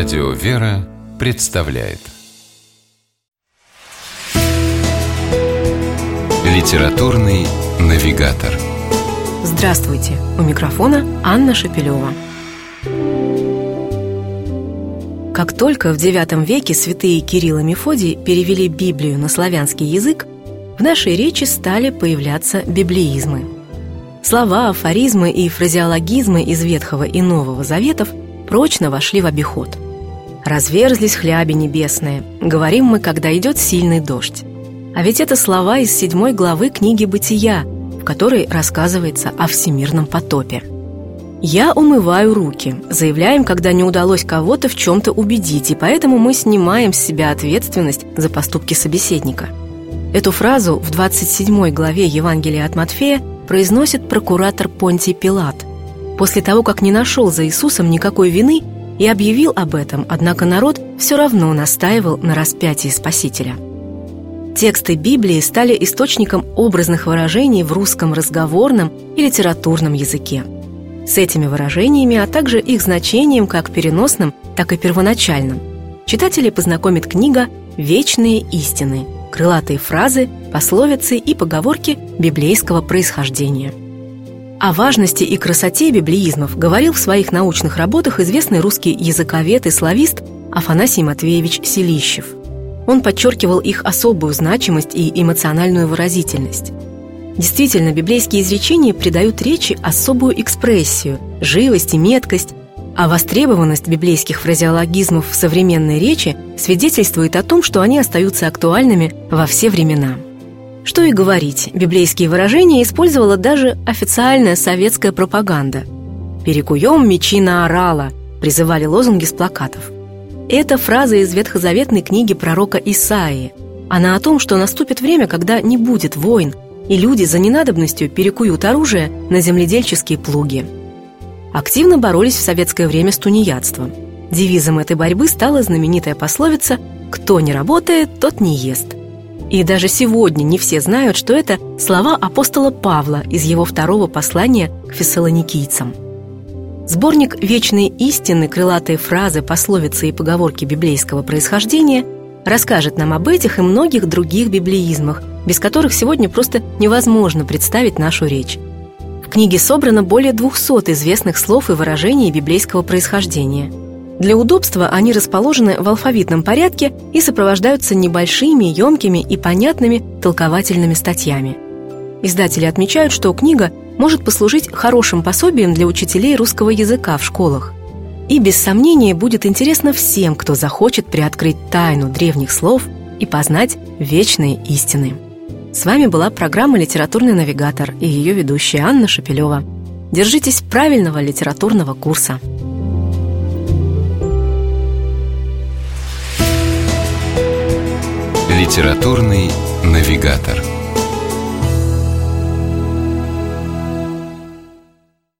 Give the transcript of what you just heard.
Радио «Вера» представляет Литературный навигатор Здравствуйте! У микрофона Анна Шапилева. Как только в IX веке святые Кирилл и Мефодий перевели Библию на славянский язык, в нашей речи стали появляться библеизмы. Слова, афоризмы и фразеологизмы из Ветхого и Нового Заветов прочно вошли в обиход. «Разверзлись хляби небесные», говорим мы, когда идет сильный дождь. А ведь это слова из седьмой главы книги «Бытия», в которой рассказывается о всемирном потопе. «Я умываю руки», заявляем, когда не удалось кого-то в чем-то убедить, и поэтому мы снимаем с себя ответственность за поступки собеседника. Эту фразу в 27 главе Евангелия от Матфея произносит прокуратор Понтий Пилат. После того, как не нашел за Иисусом никакой вины и объявил об этом, однако народ все равно настаивал на распятии Спасителя – Тексты Библии стали источником образных выражений в русском разговорном и литературном языке. С этими выражениями, а также их значением как переносным, так и первоначальным, читателей познакомит книга «Вечные истины» – крылатые фразы, пословицы и поговорки библейского происхождения. О важности и красоте библеизмов говорил в своих научных работах известный русский языковед и славист Афанасий Матвеевич Селищев – он подчеркивал их особую значимость и эмоциональную выразительность. Действительно, библейские изречения придают речи особую экспрессию, живость и меткость, а востребованность библейских фразеологизмов в современной речи свидетельствует о том, что они остаются актуальными во все времена. Что и говорить, библейские выражения использовала даже официальная советская пропаганда. «Перекуем мечи на орала», призывали лозунги с плакатов – это фраза из ветхозаветной книги пророка Исаии. Она о том, что наступит время, когда не будет войн, и люди за ненадобностью перекуют оружие на земледельческие плуги. Активно боролись в советское время с тунеядством. Девизом этой борьбы стала знаменитая пословица «Кто не работает, тот не ест». И даже сегодня не все знают, что это слова апостола Павла из его второго послания к фессалоникийцам – Сборник «Вечные истины. Крылатые фразы, пословицы и поговорки библейского происхождения» расскажет нам об этих и многих других библеизмах, без которых сегодня просто невозможно представить нашу речь. В книге собрано более 200 известных слов и выражений библейского происхождения. Для удобства они расположены в алфавитном порядке и сопровождаются небольшими, емкими и понятными толковательными статьями. Издатели отмечают, что книга может послужить хорошим пособием для учителей русского языка в школах. И без сомнения будет интересно всем, кто захочет приоткрыть тайну древних слов и познать вечные истины. С вами была программа «Литературный навигатор» и ее ведущая Анна Шапилева. Держитесь правильного литературного курса. «Литературный навигатор»